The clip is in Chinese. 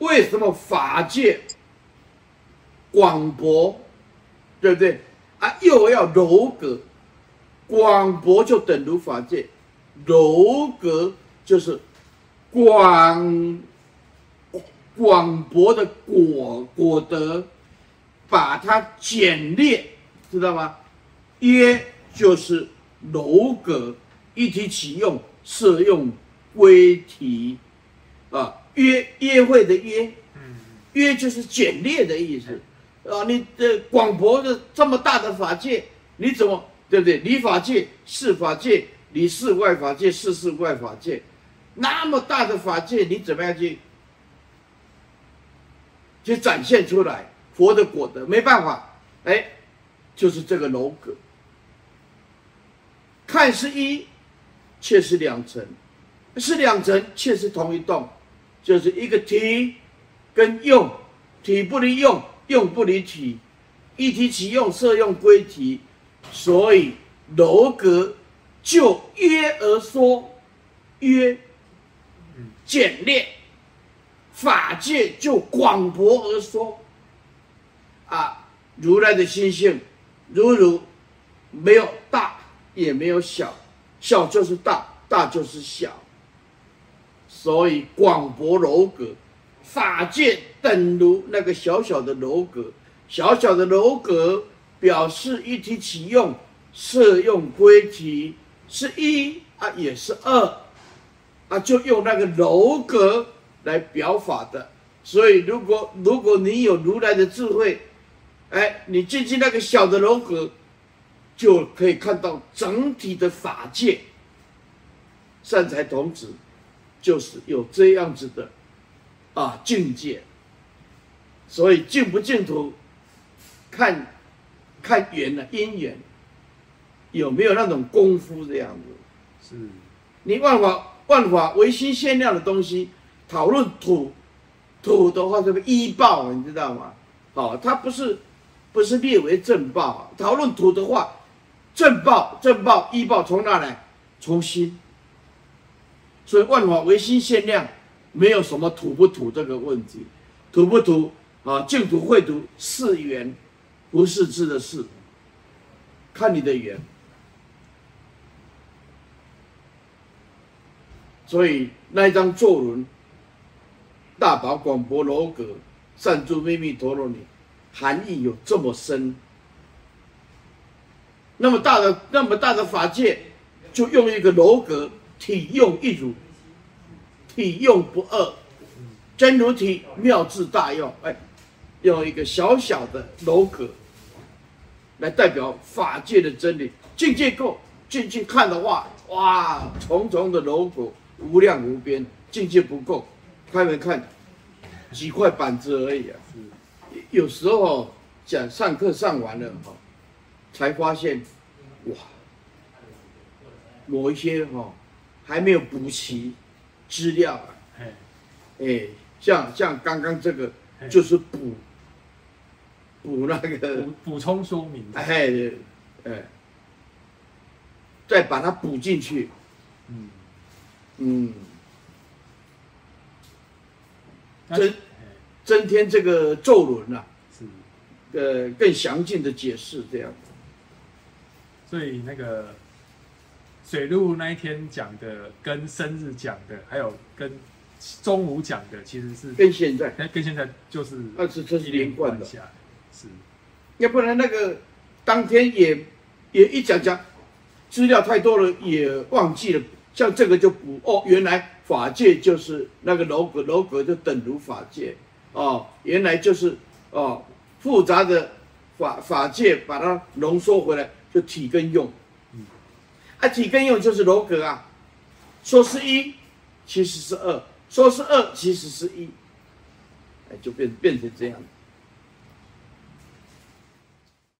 为什么法界广博，对不对？啊，又要柔格，广博就等如法界，柔格就是广广博的果果德，把它简略，知道吗？约就是柔格，一体启用，适用归体，啊，约约会的约，约就是简略的意思。啊，你的广博的这么大的法界，你怎么对不对？理法界、事法界、理事外法界、事事外法界，那么大的法界，你怎么样去去展现出来佛的果德？没办法，哎，就是这个楼阁，看是一，却是两层，是两层，却是同一栋，就是一个体跟用，体不离用。用不离体，一体起用，色用归体，所以楼阁就约而说，约简略，法界就广博而说，啊，如来的心性，如如没有大也没有小，小就是大，大就是小，所以广博楼阁。法界等如那个小小的楼阁，小小的楼阁表示一体起用，摄用归体是一啊，也是二啊，就用那个楼阁来表法的。所以，如果如果你有如来的智慧，哎，你进去那个小的楼阁，就可以看到整体的法界。善财童子就是有这样子的。啊，境界，所以净不净土，看，看缘啊，因缘有没有那种功夫这样子？是，你万法万法唯心限量的东西，讨论土，土的话这个医报，你知道吗？好，它不是不是列为正报，啊讨论土的话，正报正报医报从哪来？从心，所以万法唯心限量。没有什么土不土这个问题，土不土啊？净土会土是缘，不是字的事，看你的缘。所以那一张坐轮，大宝广博楼阁，善住秘密陀罗尼，含义有这么深。那么大的那么大的法界，就用一个楼阁，体用一如。体用不二，真如体妙智大用。哎，用一个小小的楼阁来代表法界的真理。境界够，进去看的话，哇，重重的楼阁，无量无边。境界不够，开门看几块板子而已啊。有时候讲上课上完了哈，才发现，哇，某一些哈还没有补齐。资料啊，哎，像像刚刚这个就是补补那个补补充说明，哎，哎，再把它补进去，嗯。嗯，增增添这个咒轮啊，是。呃更详尽的解释这样，所以那个。水路那一天讲的，跟生日讲的，还有跟中午讲的，其实是跟现在，跟现在就是二十这是连贯的，是，要不然那个当天也也一讲讲资料太多了，也忘记了。像这个就补哦，原来法界就是那个楼阁，楼阁就等如法界哦，原来就是哦复杂的法法界，把它浓缩回来，就体跟用。啊，几根用就是楼阁啊，说是一，其实是二；说是二，其实是一，哎，就变变成这样。